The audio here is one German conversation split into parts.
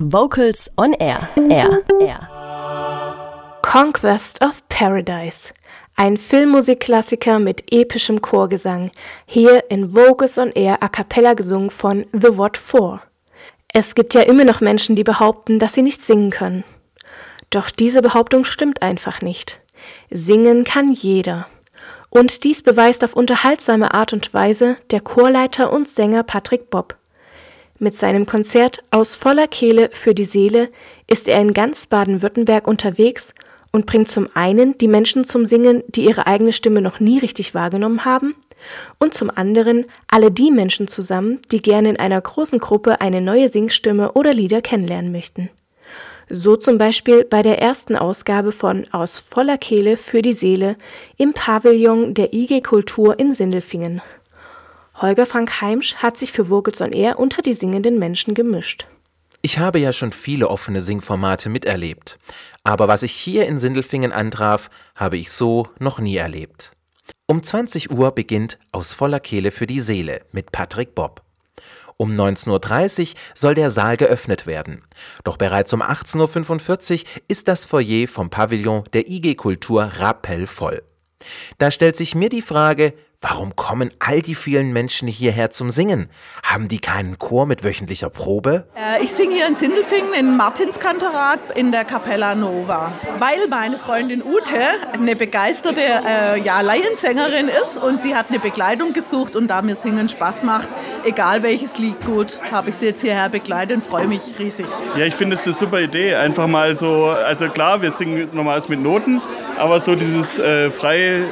Vocals on Air. Air. Air. Conquest of Paradise. Ein Filmmusikklassiker mit epischem Chorgesang. Hier in Vocals on Air a cappella gesungen von The What For. Es gibt ja immer noch Menschen, die behaupten, dass sie nicht singen können. Doch diese Behauptung stimmt einfach nicht. Singen kann jeder. Und dies beweist auf unterhaltsame Art und Weise der Chorleiter und Sänger Patrick Bob. Mit seinem Konzert Aus voller Kehle für die Seele ist er in ganz Baden-Württemberg unterwegs und bringt zum einen die Menschen zum Singen, die ihre eigene Stimme noch nie richtig wahrgenommen haben, und zum anderen alle die Menschen zusammen, die gerne in einer großen Gruppe eine neue Singstimme oder Lieder kennenlernen möchten. So zum Beispiel bei der ersten Ausgabe von Aus voller Kehle für die Seele im Pavillon der IG Kultur in Sindelfingen. Holger Frank Heimsch hat sich für Vogels on Air unter die singenden Menschen gemischt. Ich habe ja schon viele offene Singformate miterlebt, aber was ich hier in Sindelfingen antraf, habe ich so noch nie erlebt. Um 20 Uhr beginnt Aus voller Kehle für die Seele mit Patrick Bob. Um 19.30 Uhr soll der Saal geöffnet werden. Doch bereits um 18.45 Uhr ist das Foyer vom Pavillon der IG Kultur rappellvoll. Da stellt sich mir die Frage, Warum kommen all die vielen Menschen hierher zum Singen? Haben die keinen Chor mit wöchentlicher Probe? Äh, ich singe hier in Sindelfingen in Martinskantorat in der Capella Nova, weil meine Freundin Ute eine begeisterte äh, ja, Laiensängerin ist und sie hat eine Begleitung gesucht und da mir Singen Spaß macht, egal welches Lied gut, habe ich sie jetzt hierher begleitet und freue mich riesig. Ja, ich finde es eine super Idee. Einfach mal so, also klar, wir singen normals mit Noten, aber so dieses äh, frei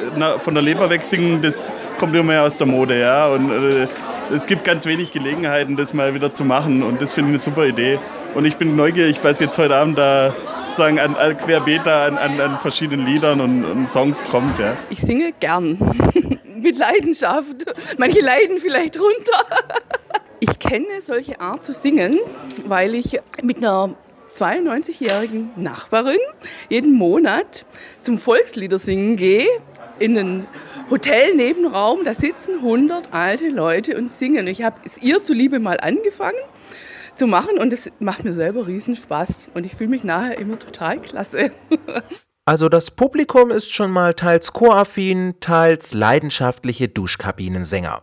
von der Leber wegsingen, das kommt immer mehr aus der Mode, ja. Und äh, es gibt ganz wenig Gelegenheiten, das mal wieder zu machen. Und das finde ich eine super Idee. Und ich bin neugierig, was jetzt heute Abend da sozusagen an, an querbeet an, an, an, verschiedenen Liedern und, und, Songs kommt. Ja. Ich singe gern. Mit Leidenschaft. Manche leiden vielleicht runter. Ich kenne solche Art zu singen, weil ich mit einer 92-jährigen Nachbarin jeden Monat zum Volksliedersingen gehe in einen Hotelnebenraum, da sitzen 100 alte Leute und singen. Ich habe es ihr zuliebe mal angefangen zu machen und es macht mir selber Riesenspaß und ich fühle mich nachher immer total klasse. Also das Publikum ist schon mal teils choraffin, teils leidenschaftliche Duschkabinensänger.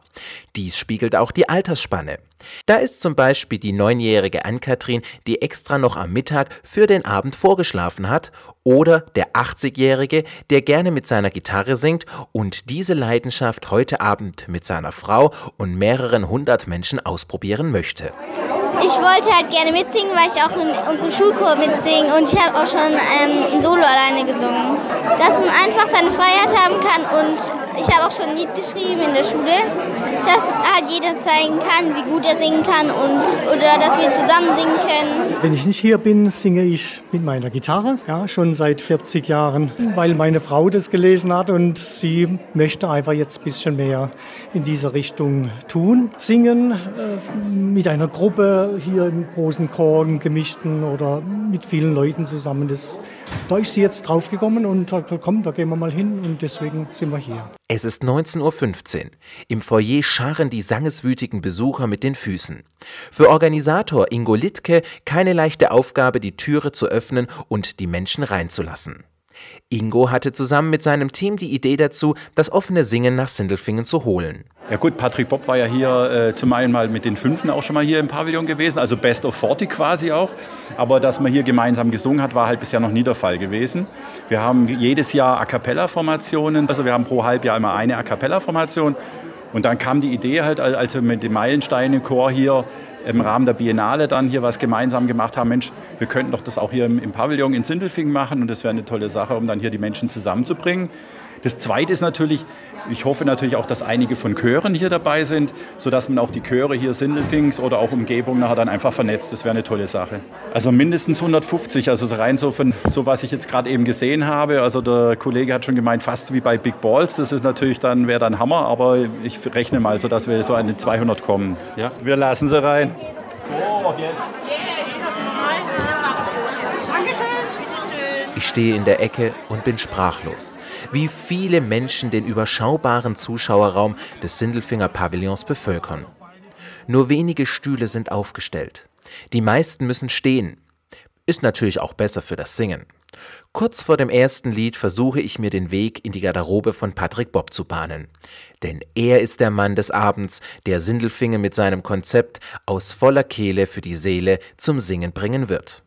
Dies spiegelt auch die Altersspanne. Da ist zum Beispiel die neunjährige Ann-Kathrin, die extra noch am Mittag für den Abend vorgeschlafen hat, oder der 80-Jährige, der gerne mit seiner Gitarre singt und diese Leidenschaft heute Abend mit seiner Frau und mehreren hundert Menschen ausprobieren möchte. Ich wollte halt gerne mitsingen, weil ich auch in unserem Schulchor mitsinge und ich habe auch schon ähm, Solo alleine gesungen. Dass man einfach seine Freiheit haben kann und ich habe auch schon ein Lied geschrieben in der Schule, dass halt jeder zeigen kann, wie gut er singen kann und oder dass wir zusammen singen können. Wenn ich nicht hier bin, singe ich mit meiner Gitarre, ja, schon seit 40 Jahren, weil meine Frau das gelesen hat und sie möchte einfach jetzt ein bisschen mehr in diese Richtung tun. Singen äh, mit einer Gruppe hier im großen Chor, im gemischten oder mit vielen Leuten zusammen. Das, da ist sie jetzt draufgekommen und sagt, komm, da gehen wir mal hin und deswegen sind wir hier. Es ist 19.15 Uhr. Im Foyer scharren die sangeswütigen Besucher mit den Füßen. Für Organisator Ingo Littke keine leichte Aufgabe, die Türe zu öffnen und die Menschen reinzulassen. Ingo hatte zusammen mit seinem Team die Idee dazu, das offene Singen nach Sindelfingen zu holen. Ja gut, Patrick Bob war ja hier äh, zum einen mal mit den Fünften auch schon mal hier im Pavillon gewesen, also Best of 40 quasi auch. Aber dass man hier gemeinsam gesungen hat, war halt bisher noch nie der Fall gewesen. Wir haben jedes Jahr A Cappella-Formationen, also wir haben pro Halbjahr immer eine A Cappella-Formation. Und dann kam die Idee halt, als wir mit dem Meilensteine-Chor hier im Rahmen der Biennale dann hier was gemeinsam gemacht haben, Mensch, wir könnten doch das auch hier im, im Pavillon in Sindelfingen machen und das wäre eine tolle Sache, um dann hier die Menschen zusammenzubringen. Das Zweite ist natürlich, ich hoffe natürlich auch, dass einige von Chören hier dabei sind, sodass man auch die Chöre hier Sindelfings oder auch Umgebung nachher dann einfach vernetzt. Das wäre eine tolle Sache. Also mindestens 150, also rein so von so, was ich jetzt gerade eben gesehen habe. Also der Kollege hat schon gemeint, fast wie bei Big Balls. Das ist natürlich dann, wäre dann Hammer, aber ich rechne mal so, dass wir so an die 200 kommen. Ja? Wir lassen sie rein. Oh, jetzt. Ich stehe in der Ecke und bin sprachlos, wie viele Menschen den überschaubaren Zuschauerraum des Sindelfinger Pavillons bevölkern. Nur wenige Stühle sind aufgestellt. Die meisten müssen stehen. Ist natürlich auch besser für das Singen. Kurz vor dem ersten Lied versuche ich mir den Weg in die Garderobe von Patrick Bob zu bahnen. Denn er ist der Mann des Abends, der Sindelfingen mit seinem Konzept aus voller Kehle für die Seele zum Singen bringen wird.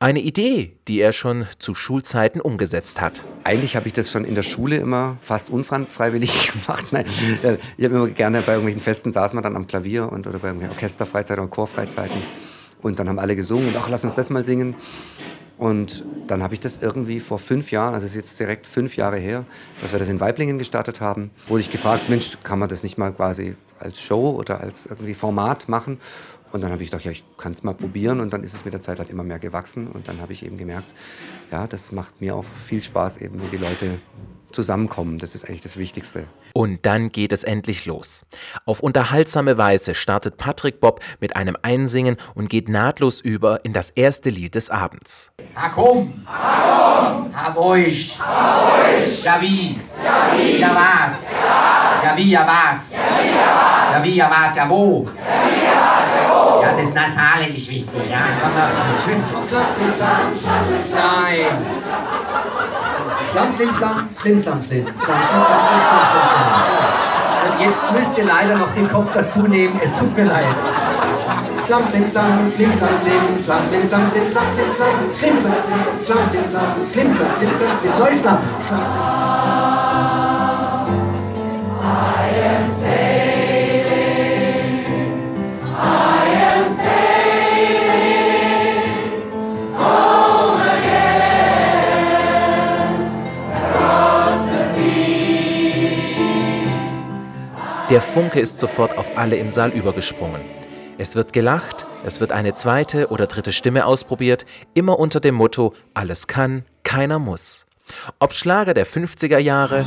Eine Idee, die er schon zu Schulzeiten umgesetzt hat. Eigentlich habe ich das schon in der Schule immer fast unfreiwillig gemacht. Nein, äh, ich habe immer gerne bei irgendwelchen Festen saß man dann am Klavier und oder bei irgendwelchen Orchesterfreizeiten oder Chorfreizeiten und dann haben alle gesungen und ach, lass uns das mal singen. Und dann habe ich das irgendwie vor fünf Jahren, also es ist jetzt direkt fünf Jahre her, dass wir das in Weiblingen gestartet haben, wurde ich gefragt, Mensch, kann man das nicht mal quasi als Show oder als irgendwie Format machen? Und dann habe ich gedacht, ja, ich kann es mal probieren. Und dann ist es mit der Zeit halt immer mehr gewachsen. Und dann habe ich eben gemerkt, ja, das macht mir auch viel Spaß, eben wenn die Leute zusammenkommen. Das ist eigentlich das Wichtigste. Und dann geht es endlich los. Auf unterhaltsame Weise startet Patrick Bob mit einem Einsingen und geht nahtlos über in das erste Lied des Abends. Ha komm! Ha komm! Ha ruhig! Ha ruhig! Ja wie? Ja wie? Ja was? Ja wie? Ja das Nasale ist wichtig, ja. Komm mal. Nein. Schlamm, schlimm, schlamm, schlimm, schlamm, schlimm. Schlamm, schlimm, schlamm, schlimm, schlamm, schlimm. Und jetzt müsst ihr leider noch den Kopf dazu nehmen. Es tut mir leid. Schlamm, schlimm, schlamm, schlimm, schlamm, schlimm. Schlamm, schlimm, schlamm, schlimm, schlamm, schlimm, schlamm. Schlimm, schlamm, schlimm, schlamm, schlimm, schlamm. Schlimm, schlamm, schlimm, schlamm, schlimm. Neu, schlamm. Schlamm, schlimm. I am sailing. Der Funke ist sofort auf alle im Saal übergesprungen. Es wird gelacht, es wird eine zweite oder dritte Stimme ausprobiert, immer unter dem Motto Alles kann, keiner muss. Ob Schlager der 50er Jahre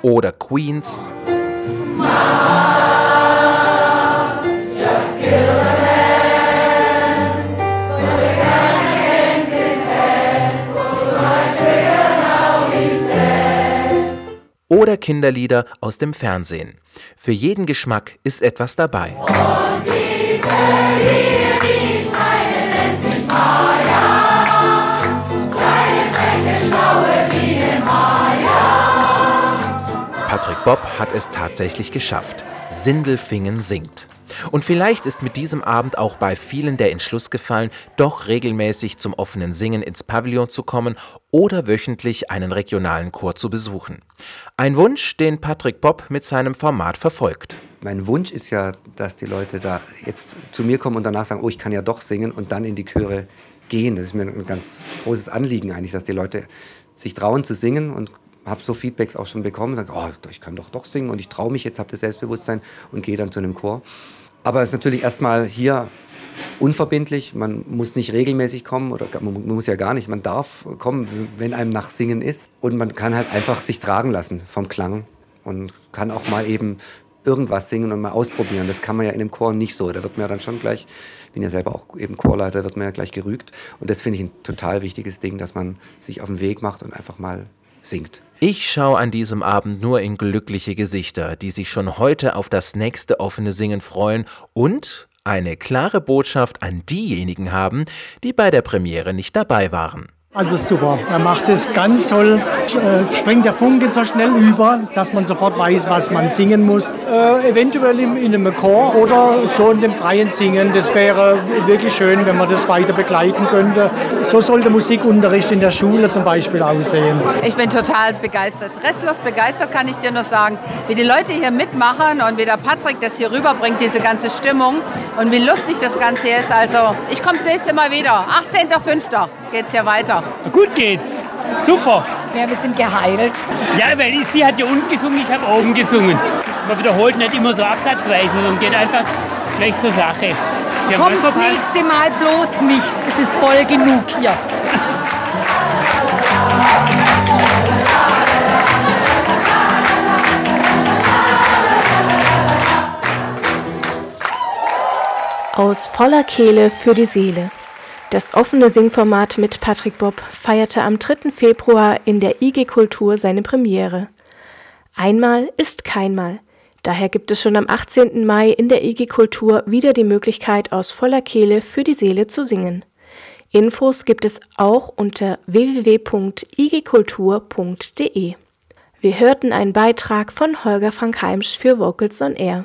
oder Queens oder Kinderlieder aus dem Fernsehen. Für jeden Geschmack ist etwas dabei. Patrick Bob hat es tatsächlich geschafft. Sindelfingen singt. Und vielleicht ist mit diesem Abend auch bei vielen der Entschluss gefallen, doch regelmäßig zum offenen Singen ins Pavillon zu kommen oder wöchentlich einen regionalen Chor zu besuchen. Ein Wunsch, den Patrick Bob mit seinem Format verfolgt. Mein Wunsch ist ja, dass die Leute da jetzt zu mir kommen und danach sagen, oh, ich kann ja doch singen und dann in die Chöre gehen. Das ist mir ein ganz großes Anliegen eigentlich, dass die Leute sich trauen zu singen und habe so Feedbacks auch schon bekommen, sagen, oh, ich kann doch doch singen und ich traue mich jetzt, habe das Selbstbewusstsein und gehe dann zu einem Chor. Aber es ist natürlich erstmal hier unverbindlich, man muss nicht regelmäßig kommen oder man muss ja gar nicht, man darf kommen, wenn einem nach Singen ist und man kann halt einfach sich tragen lassen vom Klang und kann auch mal eben irgendwas singen und mal ausprobieren. Das kann man ja in einem Chor nicht so. Da wird man ja dann schon gleich, ich bin ja selber auch eben Chorleiter, wird man ja gleich gerügt. Und das finde ich ein total wichtiges Ding, dass man sich auf den Weg macht und einfach mal singt. Ich schaue an diesem Abend nur in glückliche Gesichter, die sich schon heute auf das nächste offene Singen freuen und eine klare Botschaft an diejenigen haben, die bei der Premiere nicht dabei waren. Also super, er macht es ganz toll, äh, springt der Funke so schnell über, dass man sofort weiß, was man singen muss. Äh, eventuell in, in einem Chor oder so in dem freien Singen, das wäre wirklich schön, wenn man das weiter begleiten könnte. So sollte Musikunterricht in der Schule zum Beispiel aussehen. Ich bin total begeistert, restlos begeistert kann ich dir nur sagen, wie die Leute hier mitmachen und wie der Patrick das hier rüberbringt, diese ganze Stimmung und wie lustig das Ganze ist. Also ich komme das nächste Mal wieder, 18.05. geht's hier weiter. Gut geht's. Super. Ja, wir sind geheilt. Ja, weil sie hat ja unten gesungen, ich habe oben gesungen. Man wiederholt nicht immer so absatzweise, sondern geht einfach gleich zur Sache. Sie Komm das nächste Mal bloß nicht. Es ist voll genug hier. Aus voller Kehle für die Seele. Das offene Singformat mit Patrick Bob feierte am 3. Februar in der IG Kultur seine Premiere. Einmal ist keinmal. Daher gibt es schon am 18. Mai in der IG Kultur wieder die Möglichkeit, aus voller Kehle für die Seele zu singen. Infos gibt es auch unter www.igkultur.de. Wir hörten einen Beitrag von Holger Frank Heimsch für Vocals on Air.